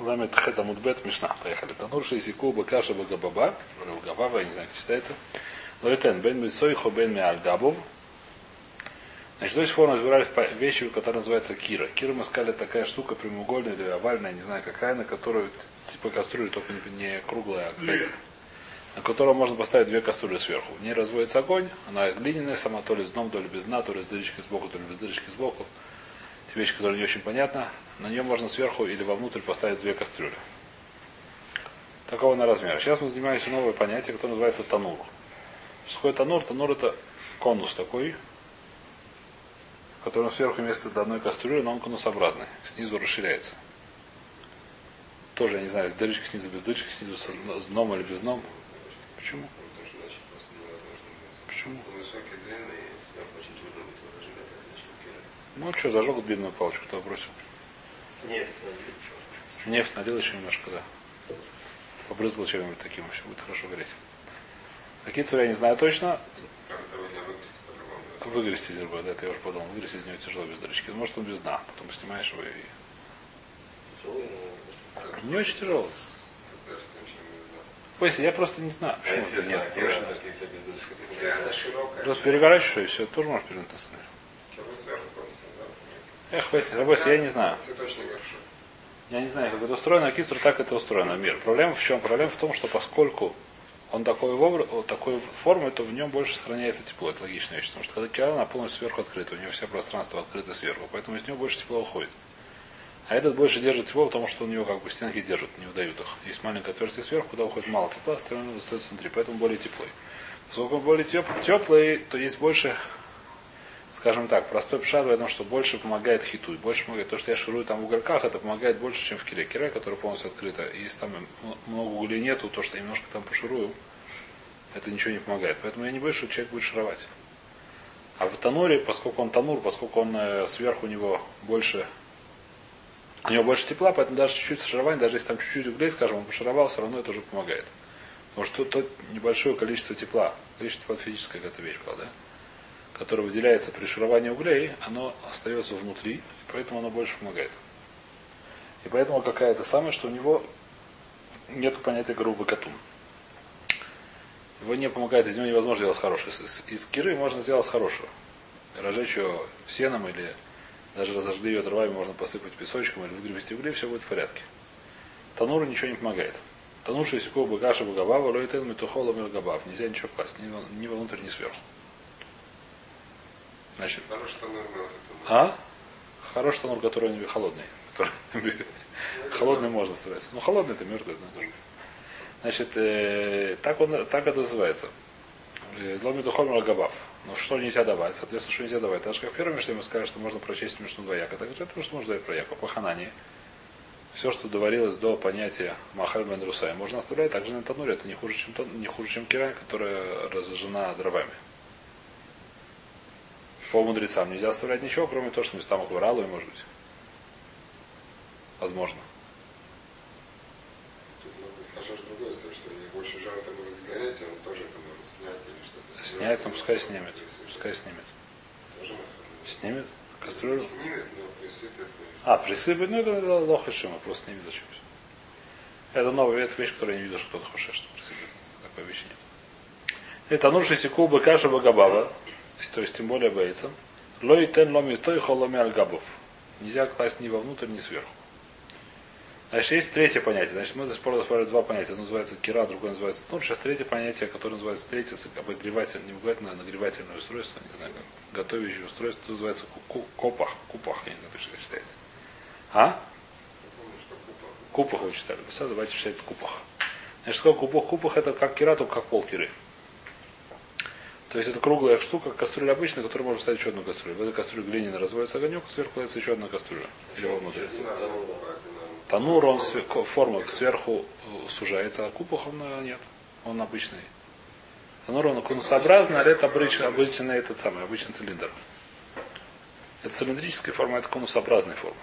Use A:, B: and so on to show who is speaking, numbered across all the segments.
A: Ламет Хета Мудбет Мишна. Поехали. Танур Шейсику Бакаша Багабаба. Габава, я не знаю, как читается. Лойтен Бен Мисойхо Бен Миальгабов. Значит, до сих пор разбирались вещи, которая называется кира. Кира мы сказали такая штука прямоугольная или овальная, не знаю какая, на которую типа кастрюля, только не, круглая, а какая на которую можно поставить две кастрюли сверху. В ней разводится огонь, она глиняная сама, то ли с дном, то ли без дна, то ли с дырочкой сбоку, то ли без дырочки сбоку. Это вещь, которая не очень понятна. На нее можно сверху или вовнутрь поставить две кастрюли. Такого на размер. Сейчас мы занимаемся новое понятие, которое называется танур. Что такое танур? Танур это конус такой, в котором сверху вместо одной кастрюли, но он конусообразный. Снизу расширяется. Тоже, я не знаю, с дырочкой снизу, без дырочки снизу, с дном или без дном. Почему? Почему? Ну что, зажег длинную палочку, кто бросил?
B: Нефть
A: Нефть налил еще немножко, да. Побрызгал чем-нибудь таким, все будет хорошо гореть. Какие я не знаю точно. Выгрести из да, это я уже подумал. Выгрести из него тяжело без дырочки. Ну, может он без дна. Потом снимаешь его и... Не очень тяжело. Пойся, я просто не знаю. Почему
B: А
A: это нет? Просто переворачиваешь, и все, тоже можешь перевернуть на самом деле. Эх, Вася, Рабойся, я не знаю. Я не знаю, как это устроено, а Кисур так это устроено, мир. Проблема в чем? Проблема в том, что поскольку он такой, вот такой формы, то в нем больше сохраняется тепло. Это логичная вещь. Потому что когда киа, она полностью сверху открыта, у него все пространство открыто сверху, поэтому из него больше тепла уходит. А этот больше держит тепло, потому что у него как бы стенки держат, не выдают их. Есть маленькое отверстие сверху, куда уходит мало тепла, остальное остается внутри, поэтому более теплый. Поскольку он более теп... теплый, то есть больше, скажем так, простой пшат в этом, что больше помогает хиту. Больше помогает то, что я ширую там в угольках, это помогает больше, чем в кире. Кире, которая полностью открыта. И если там много углей нету, то, что я немножко там поширую, это ничего не помогает. Поэтому я не боюсь, что человек будет шаровать. А в тануре, поскольку он танур, поскольку он э, сверху у него больше у него больше тепла, поэтому даже чуть-чуть шарование, даже если там чуть-чуть углей, скажем, он пошаровал, все равно это уже помогает. Потому что то небольшое количество тепла, количество тепла физическое какая-то вещь была, да? Которое выделяется при шаровании углей, оно остается внутри, и поэтому оно больше помогает. И поэтому какая-то самая, что у него нет понятия грубый катун. Его не помогает, из него невозможно сделать хорошее. Из, из, киры можно сделать хорошего. Разжечь ее сеном или даже разожгли ее дровами, можно посыпать песочком или выгребсти угли, все будет в порядке. Тануру ничего не помогает. Тануша сику багаша багабава, лойтен метухола миргабав. Нельзя ничего класть, ни, ни внутрь, ни сверху. Значит,
B: Хороший танур
A: а? Хороший танур, который не холодный. Который- холодный можно строить. Ну, холодный это мертвый. тоже. Значит, э, так, он, так это называется. Ломиду хомер габав. Но что нельзя давать? Соответственно, что нельзя давать? Даже как в первом Мишне мы сказали, что можно прочесть Мишну двояко. Так это что можно давать прояко. По ханане. Все, что доварилось до понятия Махаль Бен Русай, можно оставлять также на тануре. Это не хуже, чем, не хуже, чем кира, которая разожжена дровами. По мудрецам нельзя оставлять ничего, кроме того, что местам акваралу и может быть. Возможно.
B: Снять.
A: Снять, ну пускай снимет. Пускай снимет. Снимет? Кастрюлю?
B: Снимет, но присыпет.
A: А, присыпать, ну это лоха шима, просто видно зачем. Это новая это вещь, которую я не видел, что кто-то хочет, что присыпать. Такой вещи нет. Это нужно секу быкаша багабава, то есть тем более боится. Лой тен ломи той холоми альгабов. Нельзя класть ни вовнутрь, ни сверху. Значит, есть третье понятие. Значит, мы пор рассмотрели два понятия. Одно называется кира, другое называется тнур. Сейчас третье понятие, которое называется третье, обогреватель, не обогревательное, а нагревательное устройство, не знаю готовящее устройство, называется ку- копах. Купах, я не знаю, как считается. А? Купах вы читали. Все, давайте читать купах. Значит, что купах? Купах это как кира, только как полкиры. То есть это круглая штука, кастрюля обычная, которую можно ставить еще одну кастрюлю. В этой кастрюле глиняно разводится огонек, сверху кладется еще одна кастрюля. Или вовнутрь. Танур, он све- ко- форма сверху э, сужается, а купах он э, нет. Он обычный. Танур он конусообразный, а это обычный, обычный этот самый, обычный цилиндр. Это цилиндрическая форма, это конусообразная форма.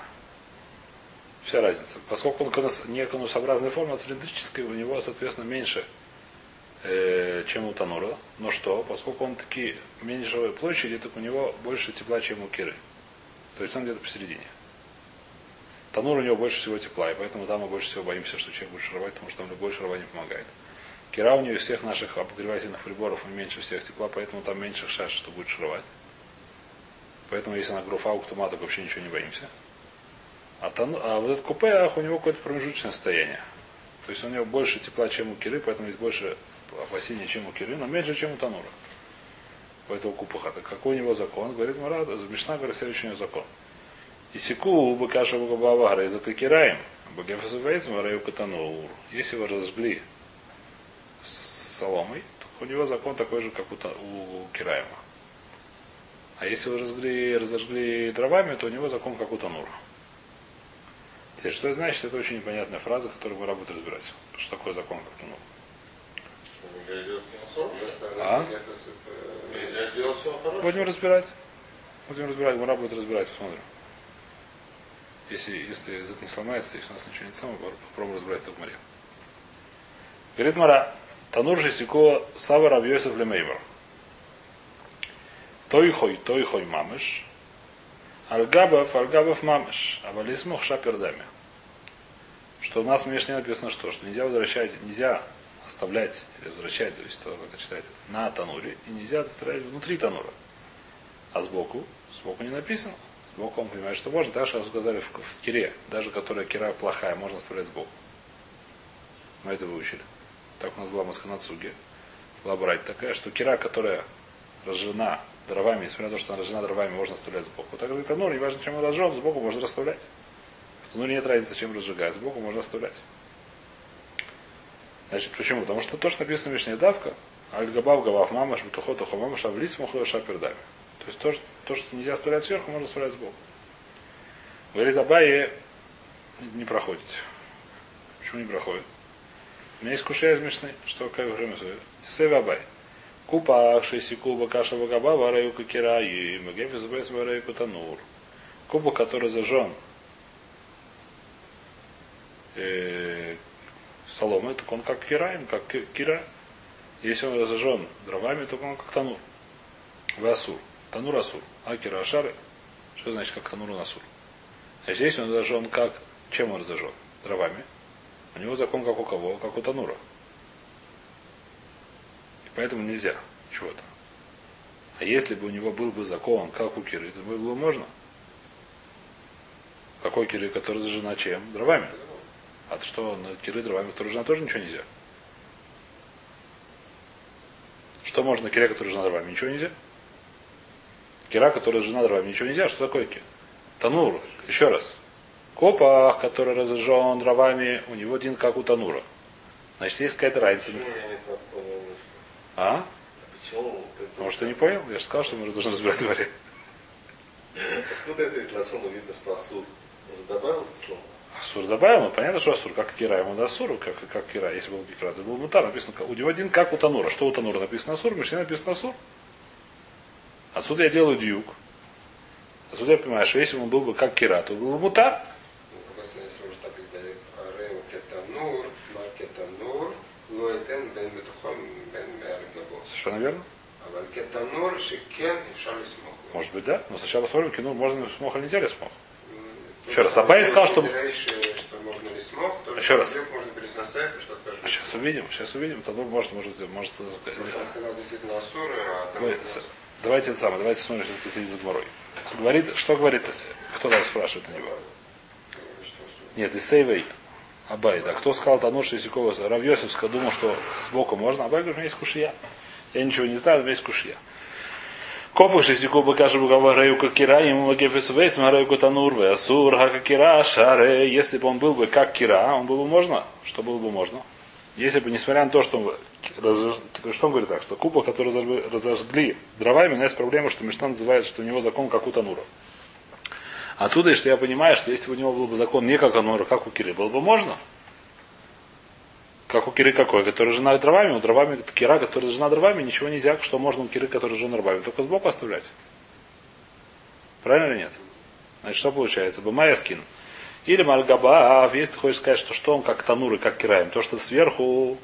A: Вся разница. Поскольку он конус- не конусообразной формы, а цилиндрической, у него, соответственно, меньше, э, чем у Танура. Но что? Поскольку он таки меньшей площади, так у него больше тепла, чем у Киры. То есть он где-то посередине. Танур у него больше всего тепла, и поэтому там мы больше всего боимся, что человек будет шаровать, потому что там любой шаровать не помогает. Кира у нее из всех наших обогревательных приборов меньше всех тепла, поэтому там меньше шаш, что будет шаровать. Поэтому если на груфа у то вообще ничего не боимся. А, тану, а вот этот купе, у него какое-то промежуточное состояние. То есть у него больше тепла, чем у киры, поэтому есть больше опасения, чем у киры, но меньше, чем у танура. Поэтому купаха. Так какой у него закон? Говорит Марада, Мишна говорит следующий у него закон. И секу быкаша букабава за кокираем, богефасуфейцем раю катанур. Если его разожгли с соломой, то у него закон такой же, как у, у Кираема. А если вы разожгли, разожгли дровами, то у него закон как у Танура. Теперь, что это значит? Это очень непонятная фраза, которую мы работаем разбирать. Что такое закон как Танур? А? Будем разбирать. Будем разбирать. Мара будет разбирать, посмотрим. Если, если язык не сломается, если у нас ничего не самое, попробуем разбирать в море. Говорит Мара, Танур же сико сава равьёсов лемейвар. Тойхой, тойхой мамыш. Альгабов, альгабов мамыш. А валисмух шапердами. Что у нас в Мишне написано что? Что нельзя возвращать, нельзя оставлять или возвращать, зависит от того, как это на тануре, и нельзя оставлять внутри танура. А сбоку, сбоку не написано. Сбоку он понимает, что можно. Что сказали в, в кире, даже которая кира плохая, можно оставлять сбоку. Мы это выучили. Так у нас была Масканацуги. Была брать такая, что кира, которая разжена дровами, несмотря на то, что она разжена дровами, можно оставлять сбоку. Так говорит, танур, неважно, чем он разжен, сбоку можно расставлять. В тануре нет разницы, чем разжигать, сбоку можно оставлять. Значит, почему? Потому что то, что написано в Мишне давка, Аль-Габав Гавав Мамаш, Бетухот Тухамама, Шавлис Мухло Шапердами. То есть то, то, что нельзя оставлять сверху, можно оставлять сбоку. Говорит, Абайе не проходит. Почему не проходит? Меня из Мишны, что как время Сева Абай. Купа шесикуба каша вагаба вараю кира и магефис бес вараю танур. Куба, который зажжен э, соломой, так он как кираем, как кира. Если он зажжен дровами, то он как танур. В асур. Танур асур. А кира ашары. Что значит как танур насур? А здесь он зажжен как... Чем он зажжен? Дровами. У него закон как у кого? Как у танура. И поэтому нельзя чего-то. А если бы у него был бы закон, как у Киры, то было можно. Какой Киры, который зажжена чем? Дровами. А то что, на Киры дровами, который жена тоже ничего нельзя. Что можно на кире, который жена дровами? Ничего нельзя. Кира, которая жена дровами, ничего нельзя. Что такое кир? Танур. Еще раз. Копа, который разожжен дровами, у него один как у танура. Значит, есть какая-то разница. А? Потому что не понял? Я же сказал, что мы должны разбирать дворе.
B: Откуда это из Лашона видно, что Асур? Может, добавил это слово?
A: Асур добавил, ну понятно, что Асур, как Кира, ему да Асур, как, как Кира, если был Кира, это был Мутар, написано, у него один как у Танура. Что у Танура написано Асур, Мишне написано Асур. Отсюда я делаю дюк. Отсюда я понимаю, что если он был бы как Кира, то был бы Мутар. Совершенно верно. Может быть, да. Но сначала смотрим, кино можно смог или нельзя смог. Еще раз. Абай сказал, что... Еще раз. Сейчас увидим, сейчас увидим. Тогда может, может, может сказать. Давайте это самое, давайте смотрим, что следить за Гморой. Говорит, что говорит, кто там спрашивает на него? Нет, из Сейвей. Абай, да. Кто сказал Тануш Исикова? Равьосовска думал, что сбоку можно. Абай говорит, у меня есть кушья. Я ничего не знаю, у меня есть кушья. Копах шестику бакаша бугава раюка кира, ему магефис вейс мараюка танурве, асур хака кира, шаре. Если бы он был бы как кира, он был бы можно. Что было бы можно? Если бы, несмотря на то, что он, что он говорит так, что купа, который разожгли дровами, у нас есть проблема, что Мишна называет, что у него закон как у Танура. Отсюда, что я понимаю, что если бы у него был бы закон не как у как у Киры, было бы можно. Как у Киры какой, который жена дровами, у дровами Кира, который жена дровами, ничего нельзя, что можно у Киры, который жена дровами, только сбоку оставлять. Правильно или нет? Значит, что получается? Бамая скин. Или Мальгабаав, если ты хочешь сказать, что что он как Танур и как Кираем, то, что сверху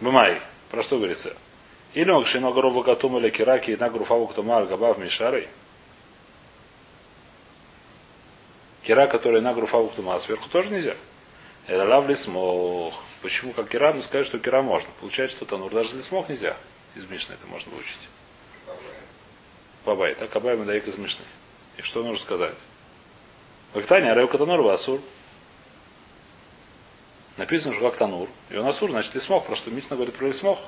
A: Бамай. Про что говорится? Или Макшино Горова Катума или Кираки и Нагруфаву Ктума Альгабав Мишарой. Кира, которая на груфа уктума, сверху тоже нельзя. Это лав лисмох. Почему как кира, мы сказали, что кира можно. Получается, что танур даже лисмох нельзя. Из Мишны это можно выучить. Бабай. Так Абай мы даек из Мишны. И что нужно сказать? Вактания, Ареу Катанур Асур. Написано, что как Танур. И он Асур, значит Лисмох. Что Мишна говорит про Лисмох.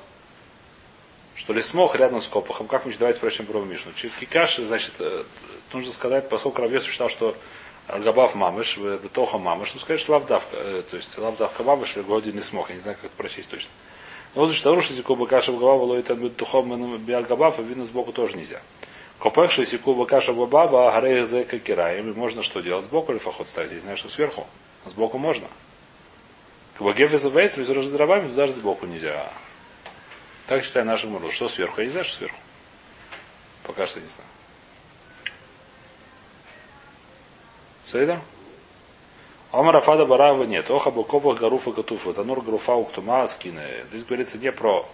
A: Что Лисмох рядом с Копахом. Как мы давайте прочим про Мишну. Кикаш, значит, э, нужно сказать, поскольку Равьес считал, что Габав Мамыш, Тоха Мамыш, ну что лавдавка, э, то есть лавдавка Мамыш, Годи не смог, я не знаю, как это прочесть точно. Но вот, что нарушить Куба Каша в Габава, ловит Тухом и видно сбоку тоже нельзя. Копекши Сикуба Каша Бабаба, Агарея Зека Кираем, можно что делать? Сбоку или фахот ставить? Я знаю, что сверху. А сбоку можно. Кабагеф из Вейц, без дробами, туда даже сбоку нельзя. Так считаю нашим муру. Что сверху? Я не знаю, что сверху. Пока что не знаю. Сейда? Омар Афада Барава нет. Оха Бакопах Гаруфа Катуфа. Танур Гаруфа Уктума Скины. Здесь говорится не про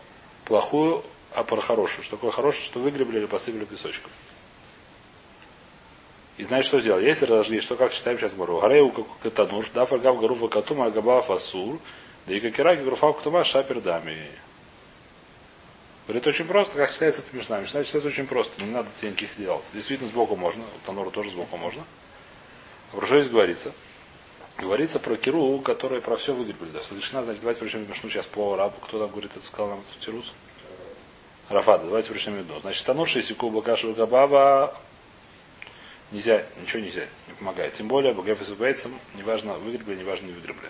A: плохую, а про хорошую. Что такое хорошее, что выгребли или посыпали песочком. И знаешь, что сделал? Если разожгли, что как читаем сейчас Бару. Гарею Катанур, да фаргав Гаруфа Катума, Агаба Фасур, да и Какираки Гаруфа Уктума Шапер Дами. Говорит, очень просто, как читается это между нами. Читается очень просто, не надо никаких делать. Действительно, сбоку можно, у Танура тоже сбоку можно. Что здесь говорится? Говорится про Киру, которая про все выгребли. Достаточно, значит, давайте причем Мишну сейчас по рабу. Кто там говорит, это сказал нам тут Тирус? Рафада, давайте причем Мишну. Значит, танувший секуба кашу габава нельзя, ничего нельзя, не помогает. Тем более, Багаф и Субейцем, неважно, выгребли, неважно, не выгребли.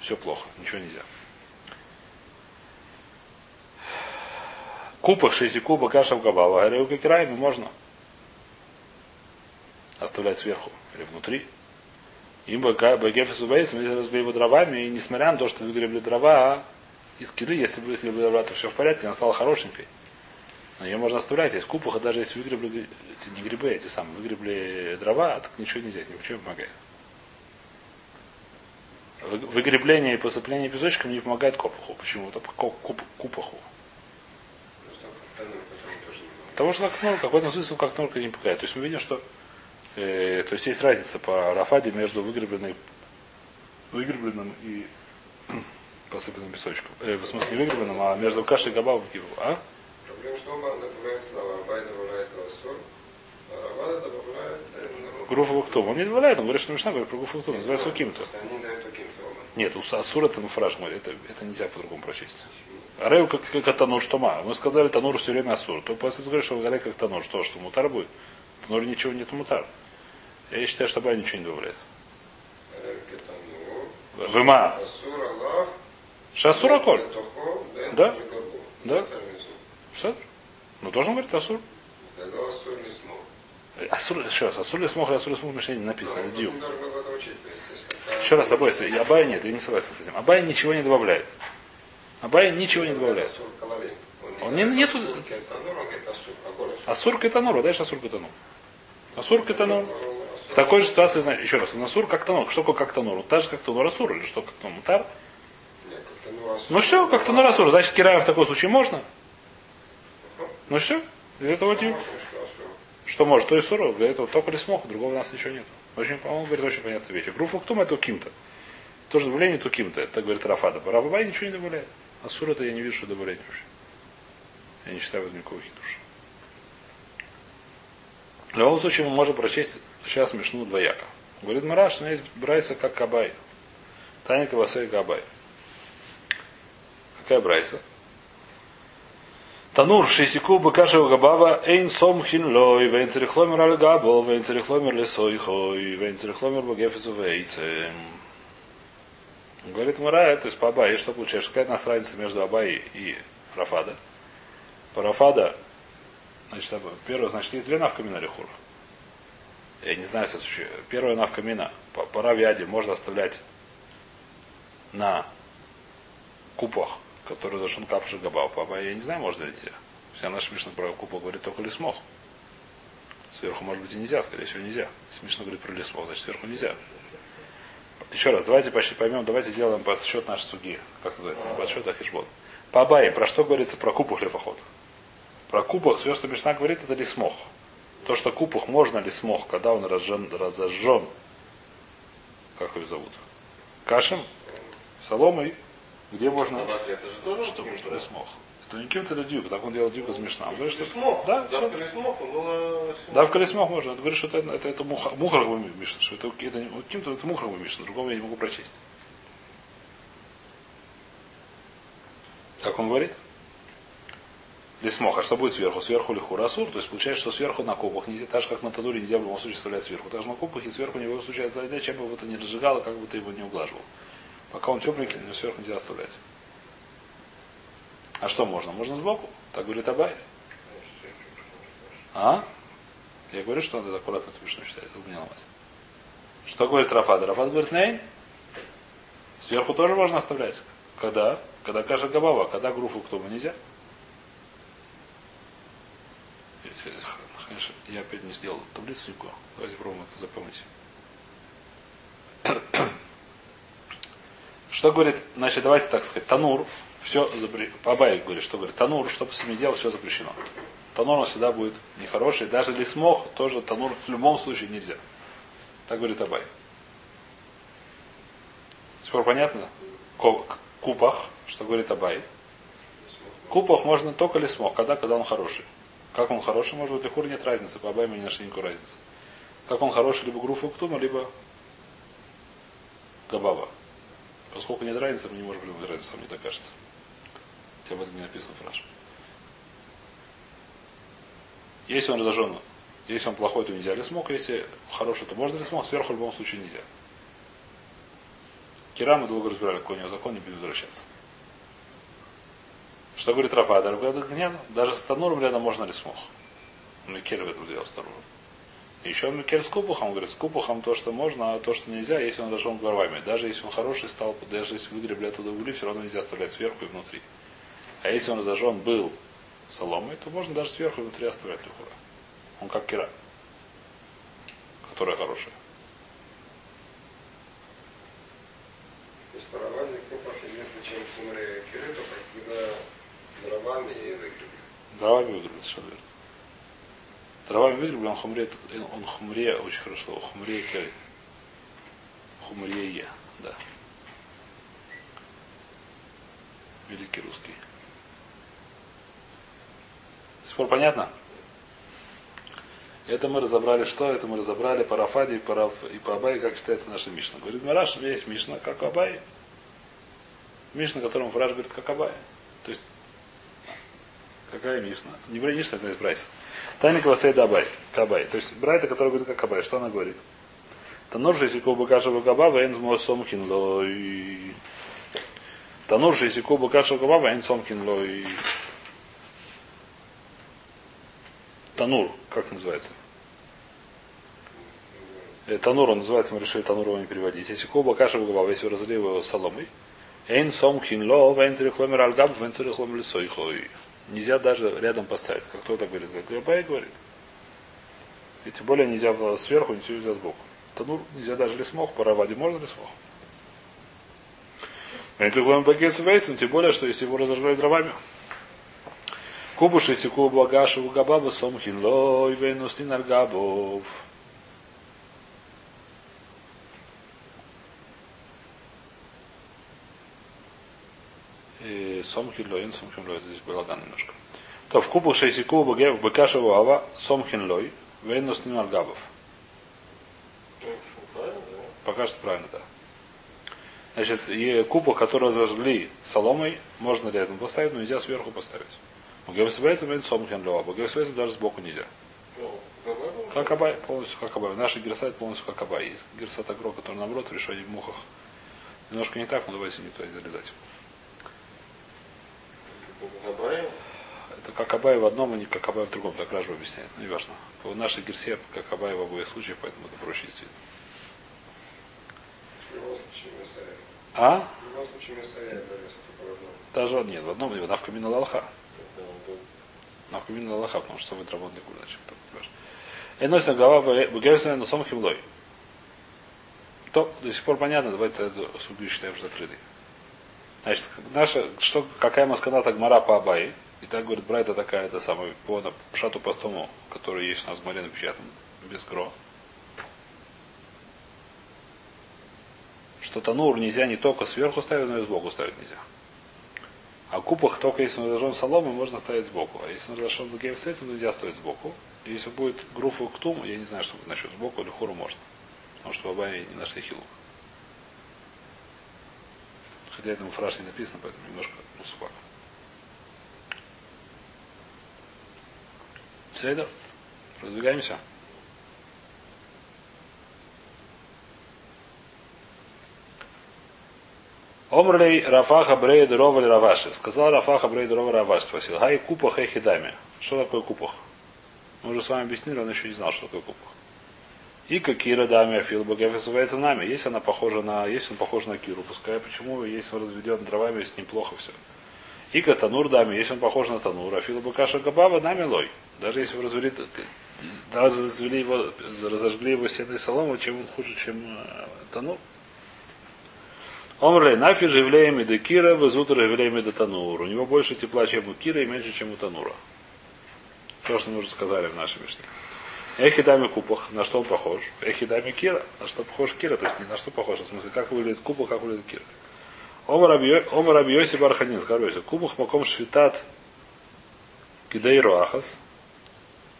A: Все плохо, ничего нельзя. Купах шесть куба каша в габава. Говорю, как райми можно оставлять сверху или внутри. Им Багефис Убейсом, если разгребли его дровами, и несмотря на то, что выгребли дрова из киры, если бы выгребли дрова, то все в порядке, она стала хорошенькой. Но ее можно оставлять. Есть купуха, даже если выгребли эти, не грибы, эти самые, выгребли дрова, так ничего нельзя, ничего не помогает. Выгребление и посыпление песочком не помогает копуху. Почему? Это куп, купаху. Потому что как норка, какой-то смысл как норка не помогает. То есть мы видим, что Э, то есть есть разница по Рафаде между выгребленной, выгребленным и посыпанным песочком. Э, в смысле не выгребленным, а между кашей и габавом. А?
B: Проблема, что оба добавляют слова. Абай добавляет лосор, а Равада добавляет... Э,
A: Груфа Луктум. Он не добавляет, он говорит, что Мишна говорит про Груфа Луктум. Называется Уким-то.
B: Они дают Уким-то оба.
A: Нет, у Асур это муфраж говорит. Это, это нельзя по-другому прочесть. Арею как, как Танур, что ма. Мы сказали Танур все время Асур. То после говорит, что Галей как Танур. Что, что мутар будет? Танур ничего нет мутар. Я считаю, что Абай ничего не добавляет. Выма. Шасура коль. Да? Да? Все? Ну, должен говорить Асур. Асур, еще раз, Асур ли смог, Асур ли смог, в не написано, это дью. Еще раз, Абай, Абай нет, я не согласен с этим. Абай ничего не добавляет. Абай ничего не добавляет. Он не, нету... Асур Катанур, дальше Асур Катанур. Асур Катанур. В такой же ситуации, знаете, еще раз, Насур как Танур. Что такое как Танур? Так же как Танур Асур или что как Танур Мутар? Ну все, как Танур Асур. Значит, Кирая в таком случае можно? Ну все. Для этого типа. Что может, то и суро. Для этого только ли смог, другого у нас ничего нет. Очень, по-моему, говорит очень понятная вещь. Груфа кто это ким-то. Тоже добавление то ким-то. Это говорит Рафада. Рафабай ничего не добавляет. А сур это я не вижу, что добавление вообще. Я не считаю возников души. В любом случае мы можем прочесть сейчас смешну двояко. Говорит Мараш, что есть Брайса как Кабай. Таня Кавасей Кабай. Какая Брайса? Танур шисику быкашева габава эйн сомхин лой вейн церехломер аль габо вейн церехломер лесойхой вейн церехломер багефису вейцем. Говорит Мара, то есть по Абай, что получаешь? Какая у нас разница между Абай и Рафада? По Рафада Значит, первое, значит, есть две навкамина лихур. Я не знаю, если первая навкамина по, по равиаде можно оставлять на купах, который зашел капши габал. Папа, я не знаю, можно или нельзя. Вся наша Мишна про купа говорит только лисмох. Сверху, может быть, и нельзя, скорее всего, нельзя. Если Мишна говорит про лисмох, значит, сверху нельзя. Еще раз, давайте почти поймем, давайте сделаем подсчет нашей суги. Как называется? Не подсчет, а. По Абае, про что говорится про купах лефоход? Про купах все, что говорит, это лисмох. То, что купах можно ли смог, когда он разжен, разожжен как ее зовут? Кашем, соломой, где можно...
C: Это же тоже
A: Что
C: каким-то,
A: будет смог. Это не кем-то это дюк, так он делал дюк из Мишна. Он говорит, что...
C: Лесмох.
A: Да,
C: Да,
A: все.
C: лесмох, он было...
A: Да, в колесмах можно. Это говорит, что это, это, это муха, Мишна, что это, это, кем-то это мухрагу Мишна, другого я не могу прочесть. Как он говорит? Лесмоха, что будет сверху? Сверху лиху расур, то есть получается, что сверху на кубах нельзя, так же как на тадуре нельзя в любом случае вставлять сверху. Также на кубах и сверху ни в любом случае нельзя, чем бы его не разжигало, как бы ты его не углаживал. Пока он тепленький, но сверху нельзя оставлять. А что можно? Можно сбоку. Так говорит Абай. А? Я говорю, что надо аккуратно эту мишну читать. Ломать. Что говорит Рафад? Рафад говорит нейн. Сверху тоже можно оставлять. Когда? Когда каша габава, когда груфу кто бы нельзя. Я опять не сделал таблицу никакую. Давайте попробуем это запомнить. Что говорит, значит, давайте так сказать, танур, все запрещено. Абай говорит, что говорит, танур, что бы с ними делал, все запрещено. Танур он всегда будет нехороший. Даже если смог, тоже танур в любом случае нельзя. Так говорит Абай. Теперь понятно? Купах, что говорит Абай. Купах можно только ли смог, когда, когда он хороший. Как он хороший, может быть, лихур нет разницы. По мы не нашли никакой разницы. Как он хороший, либо груфа ктума, либо габава. Поскольку нет разницы, мы не можем придумать разницу, мне так кажется. Хотя об этом не написано фраж. Если он разожжен, если он плохой, то нельзя ли смог, если хороший, то можно ли смог, сверху в любом случае нельзя. Кира мы долго разбирали, какой у него закон, не будем возвращаться. Что говорит Рафадар? Говорит, нет, даже с Тануром рядом можно ли смог. Микель в этом сделал с Тануром. Еще Микель с Купухом, говорит, с Купухом то, что можно, а то, что нельзя, если он зажжен горвами. Даже если он хороший стал, даже если выгребли оттуда угли, все равно нельзя оставлять сверху и внутри. А если он зажжен был соломой, то можно даже сверху и внутри оставлять лихура. Он как кира, которая хорошая.
B: То чем хумре киры, только когда дровами и выгребли.
A: Дровами выгребли, совершенно верно. Дровами выгребли, он хумре, он хумре, очень хорошо слово, хумре. Хумрее, да. Великий русский. До сих пор понятно? Это мы разобрали что? Это мы разобрали по Рафаде и по, Раф, и по Абай, как считается наша Мишна. Говорит, Мараш, есть Мишна, как у Абай. Мишна, которому Фраж говорит, как Абай. То есть, какая Мишна? Не Мишна, это из Брайса. Тайна Квасейда Абай. Кабай. То есть, Брайта, который говорит, как Абай. Что она говорит? Танур же Исику Бакаша Бакаба, Вен Сомкин Лой. Танур же Исику Бакаша Бакаба, Вен Сомкин Лой. Танур, как называется? Э, Танур он называется, мы решили Танур его не переводить. Если коба каша в если разлил его соломой, эйн сом хинло, вейн церихломер альгаб, вейн церихломер лисойхой. Нельзя даже рядом поставить, как кто-то говорит, как Габай говорит. И тем более нельзя сверху, нельзя сбоку. Танур нельзя даже ли смог, по раваде можно багес вейсом, тем более, что если его разожгли дровами. Кубуш и сику багашу в габаба сомхин лой вейнустин аргабов. Сомхин лой, сомхин лой, здесь балаган немножко. То в кубу шейсику в бекаша вава сомхин лой, вейнустин аргабов.
C: Правильно, да?
A: Пока что правильно, да. Значит, и кубок, который зажгли соломой, можно рядом поставить, но нельзя сверху поставить. Гевсвейцем это сомхен лоа. Гевсвейцем даже сбоку нельзя.
C: Ну,
A: Как Абай, полностью как Абай. Наши герсайт полностью как Абай. Есть герсат агро, который наоборот в решении в мухах. Немножко не так, но давайте не туда не залезать.
C: Габай,
A: Это как Абай в одном, а не как Абай в другом. Так Ражба объясняет. Ну, не важно. В нашей герсе как Абай в обоих случаях, поэтому это проще действительно. А? Даже нет, в одном не навкамина лалха.
C: это он
A: Навкамина лалха, потому что вы работали куда Эносина глава в Герсена на сом химлой. То до сих пор понятно, давайте эту судью считаем уже закрытой. Значит, наша, что, какая масканата гмара по Абай, и так говорит, Брайта такая, это самая, по шату постому, который есть у нас в Маре напечатан, без гро. что танур нельзя не только сверху ставить, но и сбоку ставить нельзя. А купах только если он разожжен соломой, можно ставить сбоку. А если он разожжен другим средством, нельзя ставить сбоку. Если будет груфу ктум, я не знаю, что будет насчет сбоку или хуру можно. Потому что в Абаме не нашли хилук. Хотя этому фраж не написано, поэтому немножко мусупак. Сейдер. Продвигаемся. Омрлей Рафаха Брейд Роваль Раваши. Сказал Рафаха Брейд Роваль Раваш. Спросил. Хай купах и хидами. Что такое купах? Мы уже с вами объяснили, он еще не знал, что такое купах. И как Кира Дами Афил называется нами. Если она похожа на, если он похож на Киру, пускай почему, если он разведен дровами, с ним плохо все. И как Танур Дами, если он похож на Танур, Афил Бакаша Габаба нами лой. Даже если вы развели, развели его, разожгли его сеной соломой, чем он хуже, чем э, Танур. Омрлей нафи живлеем и до Кира, везутер живлеем и до Танур. У него больше тепла, чем у Кира, и меньше, чем у Танура. То, что мы уже сказали в нашей мишне. Эхидами купах, на что он похож? Эхидами Кира, на что похож Кира, то есть не на что похож, а в смысле, как выглядит купах, как выглядит Кира. Омар Абьоси Барханин, скажу, купах маком швитат кидейру ахас,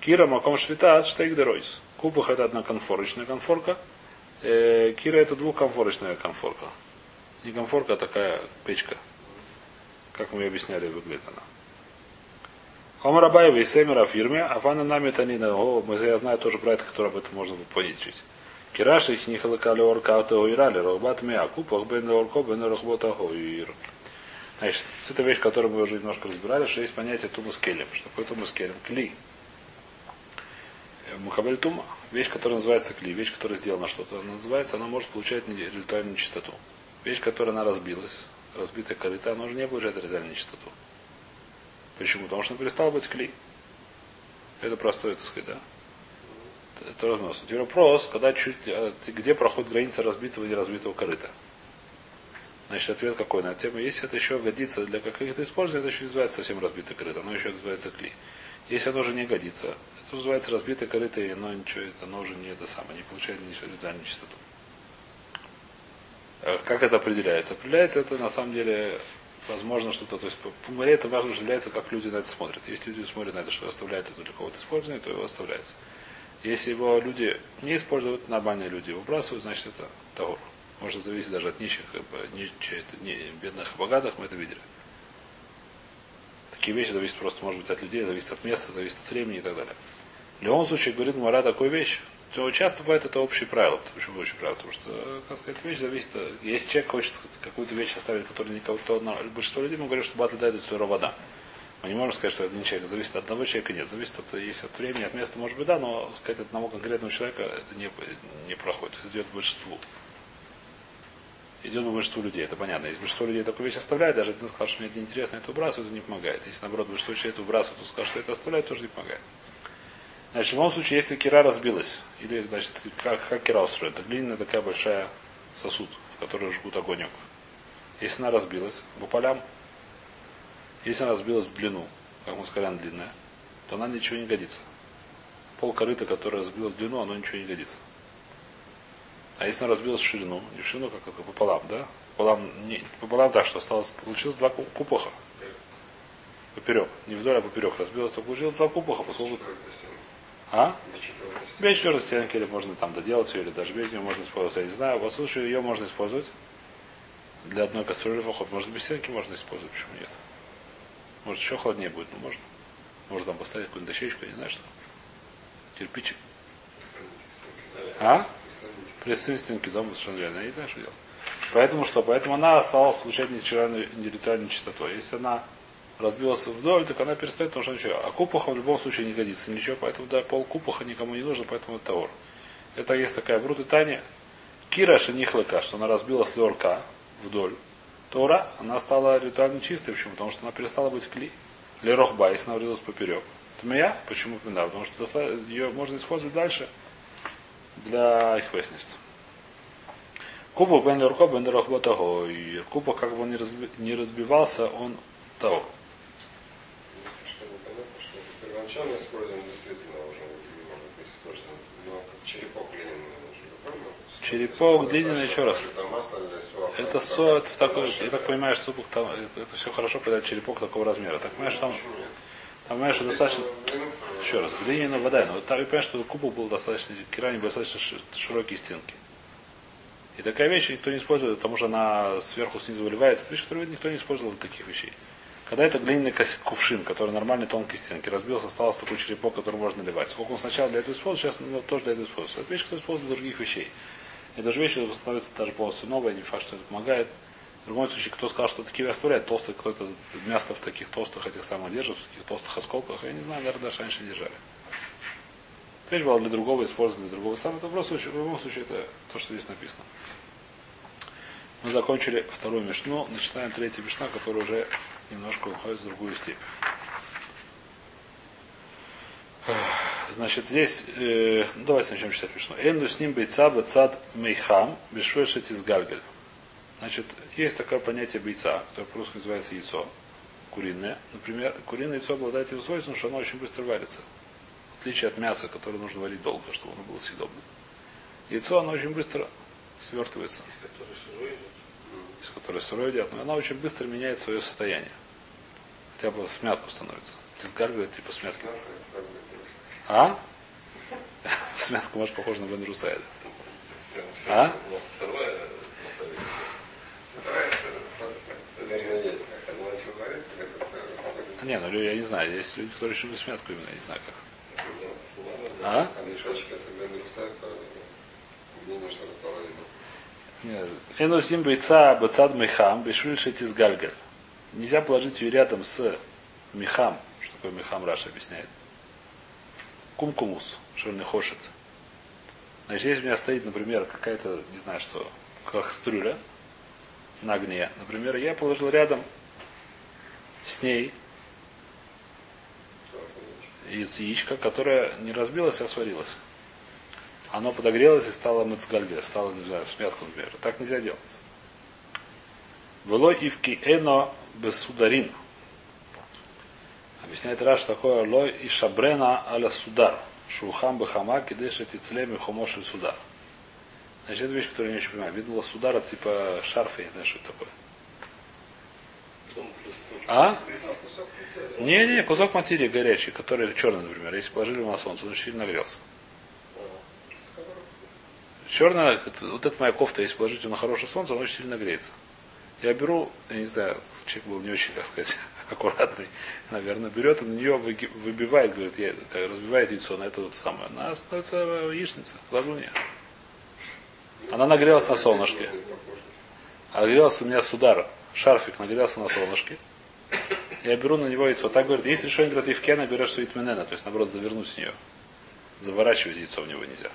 A: Кира маком швитат штейгдеройс. Купах это одна конфорочная конфорка, э, Кира это двухконфорочная конфорка. Не конфорка, а такая печка. Как мы объясняли, выглядит она. Омар Абаева и Семера фирме, а фана нами танина. Я знаю тоже это, который об этом можно понять. Кираши их не халакали оркаута уирали, рохбат миа, купах бен орко бен рохбота хоир. Значит, это вещь, которую мы уже немножко разбирали, что есть понятие тумус келем. Что такое тумус келем? Кли. Мухабель тума. Вещь, которая называется кли, вещь, которая сделана что-то, называется, она может получать ритуальную чистоту. Вещь, которая она разбилась, разбитая корыта, она уже не получает ритуальную чистоту. Почему? Потому что он перестал быть клей. Это простое, так сказать, да? Это разнос. Теперь вопрос, когда чуть, э, где проходит граница разбитого и неразбитого корыта. Значит, ответ какой на тему. Если это еще годится для каких-то использований, это еще называется совсем разбитое корыто. Оно еще называется клей. Если оно уже не годится, это называется разбитое корыто, и оно ничего, оно уже не это самое, не получает ничего ритуальную чистоту. Э, как это определяется? Определяется это на самом деле возможно что-то, то есть по море это важно является, как люди на это смотрят. Если люди смотрят на это, что оставляют это для кого-то использования, то его оставляется. Если его люди не используют, нормальные люди его выбрасывают, значит это того. Может зависеть даже от нищих, не, бедных и богатых, мы это видели. Такие вещи зависят просто, может быть, от людей, зависит от места, зависит от времени и так далее. В любом случае, говорит Мара такую вещь, то часто бывает это общее правило. Почему общее правило? Потому что, как сказать, вещь зависит. Если человек хочет какую-то вещь оставить, которая никого, то большинство людей мы говорим, что батль дает своего вода. Мы не можем сказать, что один человек зависит от одного человека, нет. Зависит от, если от времени, от места, может быть, да, но сказать от одного конкретного человека это не, не проходит. Это идет большинству. Идет большинству людей, это понятно. Если большинство людей такую вещь оставляет, даже если скажет, что мне это неинтересно, это выбрасывает, это не помогает. Если наоборот большинство человек это выбрасывает, то скажет, что это оставляет, тоже не помогает. Значит, в любом случае, если кира разбилась, или, значит, как, как кира устроена, это глиняная такая большая сосуд, в который жгут огонек. Если она разбилась по полям, если она разбилась в длину, как мы сказали, она длинная, то она ничего не годится. Пол корыта, которая разбилась в длину, оно ничего не годится. А если она разбилась в ширину, не в ширину, как только пополам, да? Пополам, не, пополам так, что осталось, получилось два купоха. Поперек. Не вдоль, а поперек разбилось, то получилось два купоха, поскольку а? Без четвертой стенки или можно там доделать ее, или даже без нее можно использовать. Я не знаю, во случае ее можно использовать для одной кастрюли поход. Может без стенки можно использовать, почему нет? Может еще холоднее будет, но можно. Можно там поставить какую-нибудь дощечку, я не знаю что. Кирпичик. А? Присутствие стенки дома совершенно верно. Я не знаю, что делать. Поэтому что? Поэтому она осталась получать нейтральную чистоту. Если она разбилась вдоль, так она перестает, потому что ничего. А купуха в любом случае не годится. Ничего, поэтому да, пол купуха никому не нужно, поэтому это таур. Это есть такая брута Таня. Кира шенихлыка, что она разбила слерка вдоль. Тора, она стала ритуально чистой. Почему? Потому что она перестала быть кли. Лерохба, если она врезалась поперек. Тмия, почему да, Потому что ее можно использовать дальше для их выясненства. Купа бен лерко бен лерохба Купа, как бы он не разбивался, он таур
B: первоначально использован действительно уже может быть использован, но как черепок глиняный.
A: Черепок длинный еще раз. Это со, это в такой, я так понимаю, что там, это, все хорошо, когда черепок такого размера. Так понимаешь, там, там понимаешь, что достаточно, еще раз, глиняная вода, но там, я понимаю, что кубок был достаточно, керамик был достаточно ши- широкие стенки. И такая вещь никто не использует, потому что она сверху снизу выливается. Это вещь, которую никто не использовал для таких вещей. Когда это глиняный кувшин, который нормальной тонкой стенки, разбился, остался такой черепок, который можно наливать. Сколько он сначала для этого использовал, сейчас ну, тоже для этого используется. Это вещь, которая используется для других вещей. И даже вещи становятся даже полностью новые, не факт, что это помогает. В другом случае, кто сказал, что такие оставляют, толстые, кто-то мясо в таких толстых этих самых держит, в таких толстых осколках, я не знаю, наверное, даже раньше держали. Вещь была для другого, использована для другого. Сам это просто, в любом случае, это то, что здесь написано. Мы закончили вторую мишну, начинаем третью мишна, которая уже немножко уходит в другую степь. Значит, здесь, э, ну, давайте начнем читать мишну. Энду с ним бойца бацад мейхам, бешвешет из гальгаль. Значит, есть такое понятие бойца, которое по-русски называется яйцо. Куриное. Например, куриное яйцо обладает тем свойством, что оно очень быстро варится. В отличие от мяса, которое нужно варить долго, чтобы оно было съедобно. Яйцо, оно очень быстро свертывается. Из которой сырое едят, но она очень быстро меняет свое состояние. Хотя бы в смятку становится. Тизгарга типа смятки. А? В смятку, может, похоже на Бен Русайда. А? А, не, ну я не знаю, есть люди, которые любят смятку именно, я не знаю как. А?
B: А мешочек это Бен Русай, по мнению, что это половина.
A: Энусим бойца бацад мехам, бешвильши тизгальгаль. Нельзя положить ее рядом с мехам. Что такое мехам, Раша объясняет. Кумкумус, не хочет. Значит, если у меня стоит, например, какая-то, не знаю что, кастрюля на огне, например, я положил рядом с ней яичко, которое не разбилось, а сварилось. Оно подогрелось и стало мацгальге, стало, не знаю, смятку, например. Так нельзя делать. Было ивки эно бесударин. Объясняет Раш, что такое лой и шабрена аля судар. Шухам бахама кидеша тицлеми хомошель судар. Значит, это вещь, которую я не очень понимаю. Видно было судар, это типа шарф, я не знаю, что это такое. А?
B: Кусок материи.
A: Не, не, кусок материи горячий, который черный, например. Если положили его на солнце, он очень сильно нагрелся. Черная, вот это моя кофта, если положить ее на хорошее солнце, она очень сильно греется. Я беру, я не знаю, человек был не очень, так сказать, аккуратный, наверное, берет нее выги- выбивает, говорит, я, разбивает яйцо на это вот самое. Она становится яичница, лазунья. Она нагрелась на солнышке. Грелся у меня с удара. Шарфик нагрелся на солнышке. Я беру на него яйцо. Так говорит, если что-нибудь говорит Евкена, говорят, что итменена, то есть наоборот завернуть с нее. Заворачивать яйцо в него нельзя.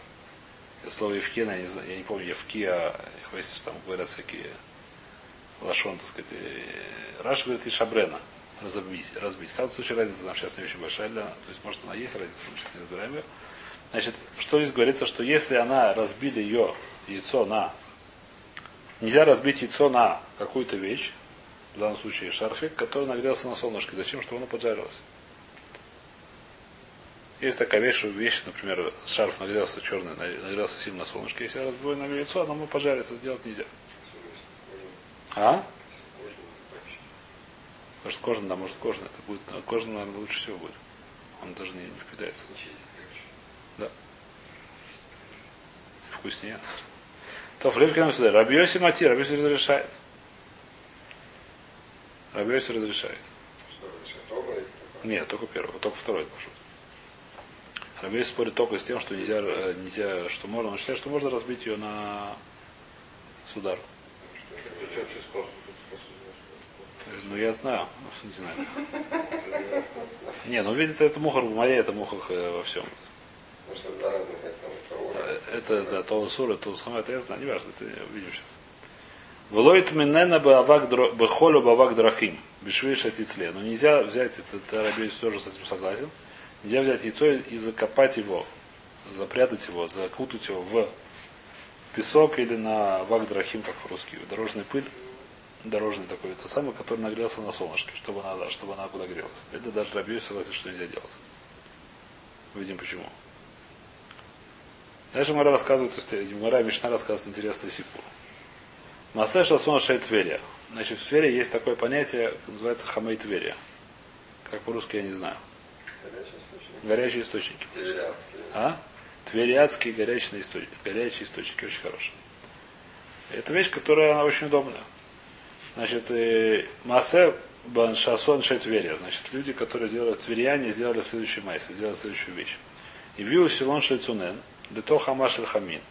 A: Это слово Евкена, я не, я не помню, Евкия, если что там говорят всякие лашон, так сказать. э, Раша говорит и шабрена. Разобить, разбить. В каждом случае разница нам сейчас не очень большая для. То есть может она есть разница, мы сейчас не разбираем ее. Значит, что здесь говорится, что если она разбили ее яйцо на Нельзя разбить яйцо на какую-то вещь, в данном случае шарфик, который нагрелся на солнышке. Зачем? Чтобы оно поджарилось. Есть такая вещь, что вещь, например, шарф нагрелся черный, нагрелся сильно на солнышке. Если я разбою на яйцо, оно это делать нельзя. А? Может кожаный, да, может кожаный. Это будет, кожаный, наверное, лучше всего будет. Он даже не, не впитается. Вкуснее. То флевкин сюда. Рабьоси мати, Рабьоси разрешает. Рабьоси разрешает.
B: Что?
A: Нет, только первый, только второй пошел. Рабьоси спорит только с тем, что нельзя, э, нельзя, что можно. Он считает, что можно разбить ее на судар. Ну я знаю, не знаю. Не, ну видите, это мухар в моей, это мухар э, во всем. Это, да, то сура, то самое, это я знаю, не важно, это увидим сейчас. Влоит минена бы авак дро- бы холю бы авак драхим. Бешвиш отицле. Но нельзя взять, это, это Рабейс тоже с этим согласен. Нельзя взять яйцо и закопать его, запрятать его, закутать его в песок или на вак драхим, как по-русски, дорожный пыль, дорожный такой, это самый, который нагрелся на солнышке, чтобы она, чтобы она подогрелась. Это даже Рабейс согласен, что нельзя делать. Увидим почему. Дальше Мара рассказывает, то есть Мара Мишна рассказывает интересный сипур. Масе шасон шей Тверия. Значит, в Твере есть такое понятие, называется хамей Тверия. Как по-русски я не знаю. Горячие источники. А? Твериадские горячие источники. Горячие источники очень хорошие. Это вещь, которая она очень удобная. Значит, и Масе Баншасон Шетверия. Значит, люди, которые делают тверияне, сделали следующий майс, сделали следующую вещь. И виу силон шельцунен, лито хамаш хамин.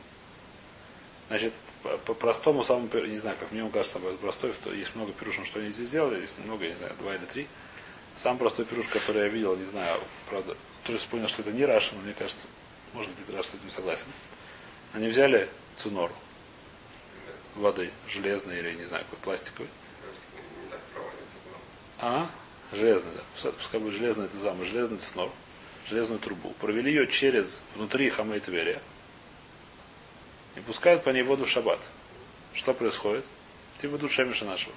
A: Значит, по, по простому, самому, не знаю, как мне кажется, самый простой, то есть много пирушин, что они здесь сделали, есть много, я не знаю, два или три. Самый простой пируш, который я видел, не знаю, правда, есть понял, что это не Раша, но мне кажется, может быть, Раша с этим согласен. Они взяли цунор воды, железный или, не знаю, какой
B: нам.
A: а, железный, да. Пускай- будет железный это зам, железный цинор, железную трубу. Провели ее через внутри хамей Тверия и пускают по ней воду в шаббат. Что происходит? Типа тут шемиша нашего.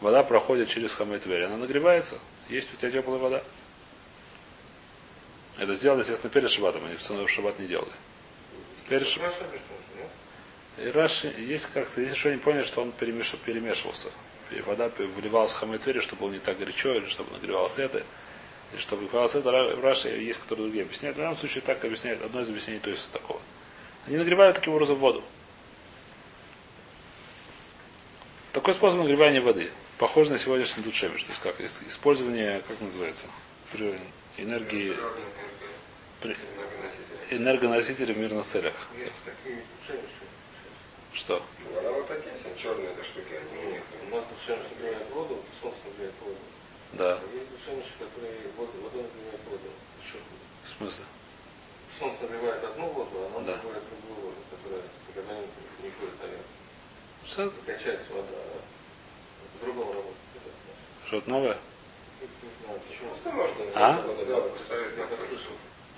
A: Вода проходит через хамей Тверия, она нагревается, есть у тебя теплая вода. Это сделали, естественно, перед шаббатом, они в шаббат не делали. Перед шаббатом. И Раши, есть как-то, если что, они поняли, что он перемеш- перемешивался. И вода выливалась в хамайтвери, чтобы было не так горячо, или чтобы нагревалось это. И чтобы нагревалось это, Раши есть, которые другие объясняют. В данном случае так объясняет одно из объяснений, то есть такого. Они нагревают таким образом воду. Такой способ нагревания воды. Похож на сегодняшний душевиш. То есть как ис- использование, как называется, энергии,
B: Энергоносители.
A: в мирных целях.
C: Есть такие пшеничные.
A: Что?
B: Она вот такие, черные эти штуки, они у них.
C: У нас пшеница нагревает воду, солнце нагревает воду.
A: Да.
C: А есть пшеницы, которые воду, вода нагревает воду.
A: В смысле?
C: Солнце нагревает одну воду, а оно
A: Да.
C: нагревает другую воду, которая никогда не, ходит наверх.
A: Что,
C: Кончается вода, а по-другому работает. Это,
A: что-то новое? А?
B: на.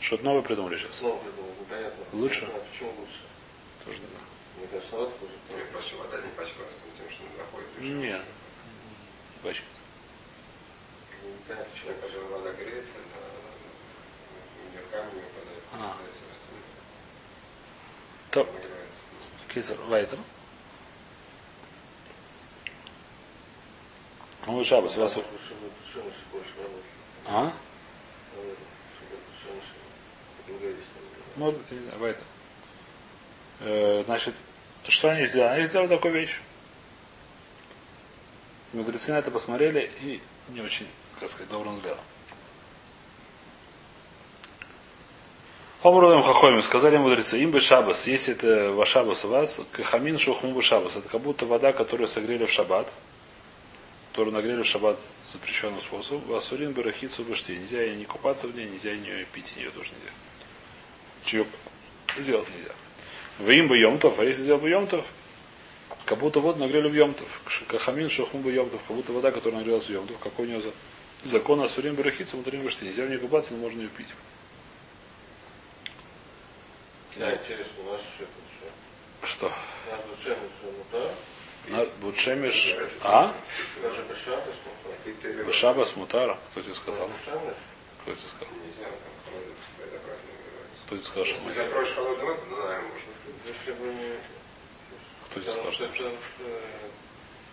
A: Что-то новое придумали сейчас?
C: Придумал, непонятно.
A: Лучше?
C: Не знаю, почему лучше.
A: Тоже не знаю.
C: Мне кажется, вот хуже.
B: Мне проще вода не пачкалась тем, что не доходит.
A: Нет. Бачится.
C: Непонятно, почему.
B: Так, когда вода греется, мир камни выпадает.
A: А. То,
B: нагревается.
A: Кизер, Вайтер. Ну, Шабас,
C: работала.
A: А? Может быть, не знаю, Вайтер. Э, Значит, что они сделали? Они сделали такую вещь. Мудрецы на это посмотрели и не очень, как сказать, добрым взглядом. Омрудам хахоми, сказали мудрецы, им бы шабас, если это вашабас у вас, кахамин шухму бы шабас, это как будто вода, которую согрели в шаббат, которую нагрели в шаббат запрещенным способом, васурин бы рахицу башти, нельзя ей не купаться в ней, нельзя нее пить, ее тоже нельзя. Чего сделать нельзя. В им бы йомтов, а если сделал бы йомтов, как будто воду нагрели в йомтов. Кахамин шухму бы йомтов, как будто вода, которая нагрелась в йомтов, какой у нее за... закон асурин бы рахицу, мутарин башти, нельзя в ней купаться, но можно ее пить.
C: Да, интересно, наш это что?
A: Что?
C: Наш душевный мута,
A: На- Бутшемиш. А? Бешаба смутара. Кто тебе сказал? Кто тебе сказал? Кто тебе сказал, что
B: воду, ну.
A: Кто тебе сказал,
C: что э,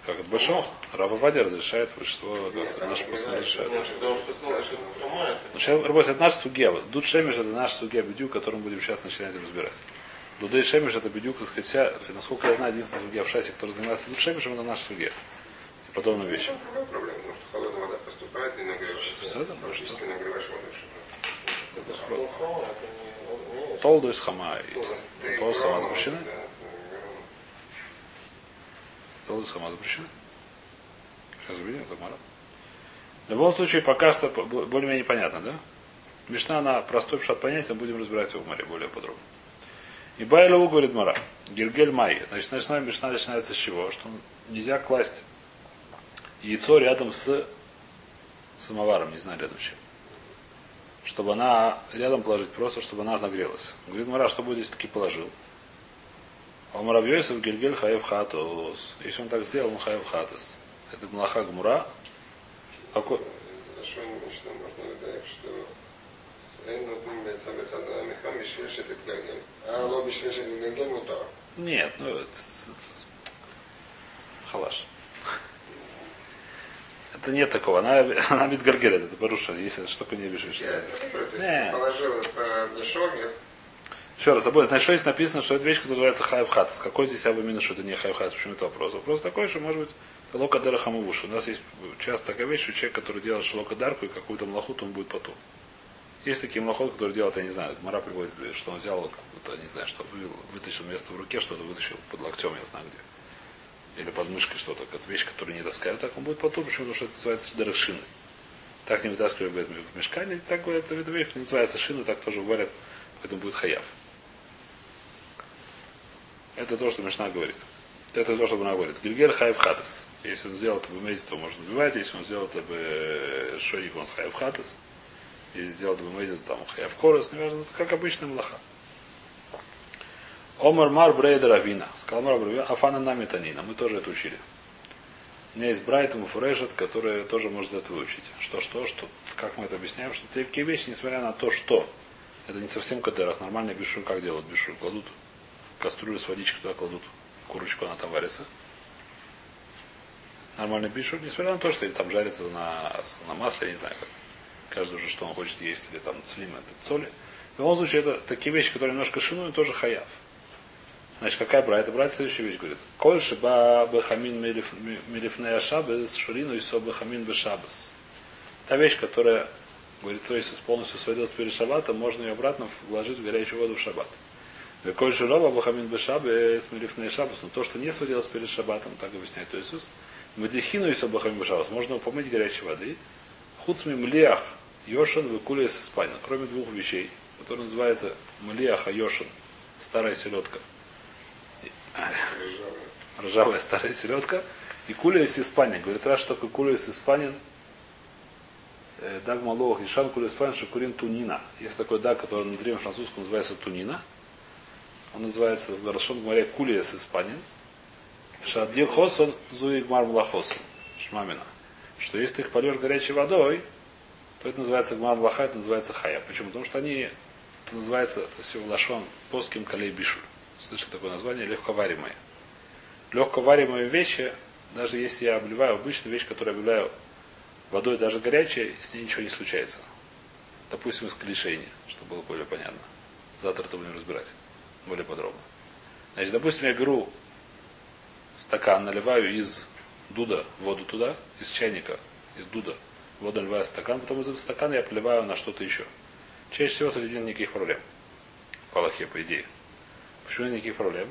A: Как это большого? Рава Вадя разрешает, большинство
C: сама это...
A: Ну, сейчас, работает, наш сугея. Дуд Шемиш это наш сугея бедюк, которым будем сейчас начинать разбирать. Дудей Шемиш это бедюк, так сказать, вся, насколько я знаю, единственный сугея в шасе, который занимается Дуд Шемишем, это наш сугея. И подобные вещи.
B: Там другая проблема, потому что холодная вода поступает и нагреваешь.
A: Все это, ну,
B: Фактически
A: что?
C: не-
A: Толду из хама.
B: Да и
A: Толду из хама запрещены?
B: ну,
A: Толду из хама запрещены? Сейчас увидим, это Мара. В любом случае, пока что более-менее понятно, да? Мишна на простой пшат понятием, будем разбирать его в Маре более подробно. И Байлову говорит Мара. Гильгель Май. Значит, начинаем, Мишна начинается с чего? Что нельзя класть яйцо рядом с самоваром, не знаю рядом с чем. Чтобы она рядом положить, просто чтобы она нагрелась. Говорит Мара, что будет, если таки положил? А Муравьёйсов Гильгель Хаев Хатос. Если он так сделал, он Хаев Хатос. Это Млаха Гмура. Какой?
B: אין נותנים בעצם בצד המחקר בשביל שתתגלגל. אה, לא בשביל שתתגלגל מותר.
A: Нет, ну это... халаш. Это нет такого. Она, она мидгаргелет, это баруша, если что такое не бежишь.
B: Я не говорю, то
A: Не.
B: есть положил это в мешок,
A: Еще раз, забыл, значит, что здесь написано, что это вещь, которая называется хайв хатас. Какой здесь именно, что это не хайв хатас? Почему это вопрос? Вопрос такой, что может быть это лока дара хамавуш. У нас есть часто такая вещь, что человек, который делает шелока дарку и какую-то млахут, он будет потом. Есть такие млахот, которые делают, я не знаю, Мара приводит, что он взял, вот, не знаю, что вывел, вытащил место в руке, что-то вытащил под локтем, я знаю где. Или под мышкой что-то, как вещь, которую не таскают, так он будет почему? Потому что это называется дарахшины. Так не вытаскивают в мешкане, так говорят, это вещь называется шину, так тоже варят, поэтому будет хаяв. Это то, что Мишна говорит. Это то, что она говорит. Гильгер хайв хатас. Если он сделал это бы мезит, то можно убивать. Если он сделал это бы шоник, он хайв хатас. Это бы мезит, там хайв корос. Неважно, как обычная млаха. Омар Мар Брейда Равина. Сказал Мар Брейда Афана нами Танина. Мы тоже это учили. У меня есть Брайтом и Фурешет, которые тоже может это выучить. Что, что, что, как мы это объясняем, что такие вещи, несмотря на то, что это не совсем кадерах. Нормальный бешур как делают? Бешур кладут кастрюлю с водичкой туда кладут курочку, она там варится. Нормальный бишур, несмотря на то, что или там жарится на, на масле, я не знаю как. Каждый уже, что он хочет есть, или там слима, соли. В любом случае, это такие вещи, которые немножко шинуют, тоже хаяв. Значит, какая брать? Это брать следующая вещь, говорит. Коль шиба бехамин милифней ашабес шурину и со бехамин бешабес. Та вещь, которая, говорит, то есть полностью сводилась перед шаббатом, можно ее обратно вложить в горячую воду в шаббат. Коль шурова бахамин бешабе смирифней шабас. Но то, что не сводилось перед шаббатом, так объясняет то Иисус. Мадихину и бахамин бешабас. Можно помыть горячей воды. Хуцми млиах йошан выкули с испания. Кроме двух вещей, которые называются млиах а йошан. Старая селедка. Ржавая старая селедка. И куля из Испании. Говорит, раз что такое куля из Испании, Даг Малох, Ишан Куля Испанин, Шакурин Тунина. Есть такой даг, который на древнем французском называется Тунина. Он называется в Гарашон море Кулия с Испанин. Шаддир Хосон Зуигмар Млахосон. Шмамина. Что если ты их польешь горячей водой, это называется Гмар Млаха, это называется Хая. Почему? Потому что они, это называется Севлашон Поским Калей Бишуль. Слышали такое название? Легковаримые. Легковаримые вещи, даже если я обливаю обычную вещь, которую обливаю водой даже горячей, с ней ничего не случается. Допустим, из клишения, чтобы было более понятно. Завтра это будем разбирать более подробно. Значит, допустим, я беру стакан, наливаю из дуда воду туда, из чайника, из дуда, воду наливаю в стакан, потом из этого стакана я поливаю на что-то еще. Чаще всего с этим нет никаких проблем. По Аллахе, по идее. Почему нет никаких проблем?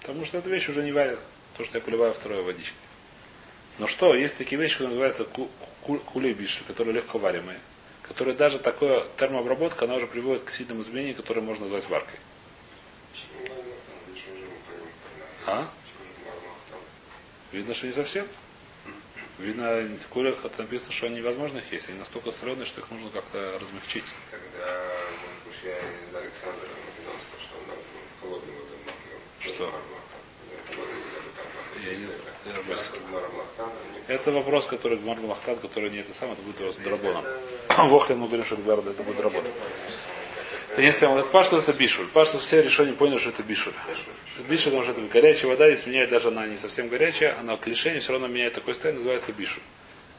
A: Потому что эта вещь уже не варит. То, что я поливаю второй водичкой. Но что, есть такие вещи, которые называются ку- ку- кулейбиши, которые легко варимые. Которые даже такая термообработка, она уже приводит к сильным изменениям, которые можно назвать варкой. А? Видно, что не совсем. Видно, в курях это написано, что они невозможно их есть. Они настолько соленые, что их нужно как-то размягчить.
B: Когда из Александра Македонского, что он водой макнул.
A: Что? Я не знаю.
B: Мармлахтан,
A: Это вопрос, который Гмар Махтан, который не это самое, это будет вас драбоном. Вохлин мы говорим, что это будет драбон. Это не самое. Это пашту это бишуль. Пашту все решения поняли, что это бишуль. Бишуль, потому что это горячая вода, если меняет даже она не совсем горячая, она к лишению все равно меняет такой состояние, называется бишуль.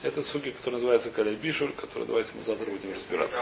A: Это суки, который называется каля бишуль, который давайте мы завтра будем разбираться.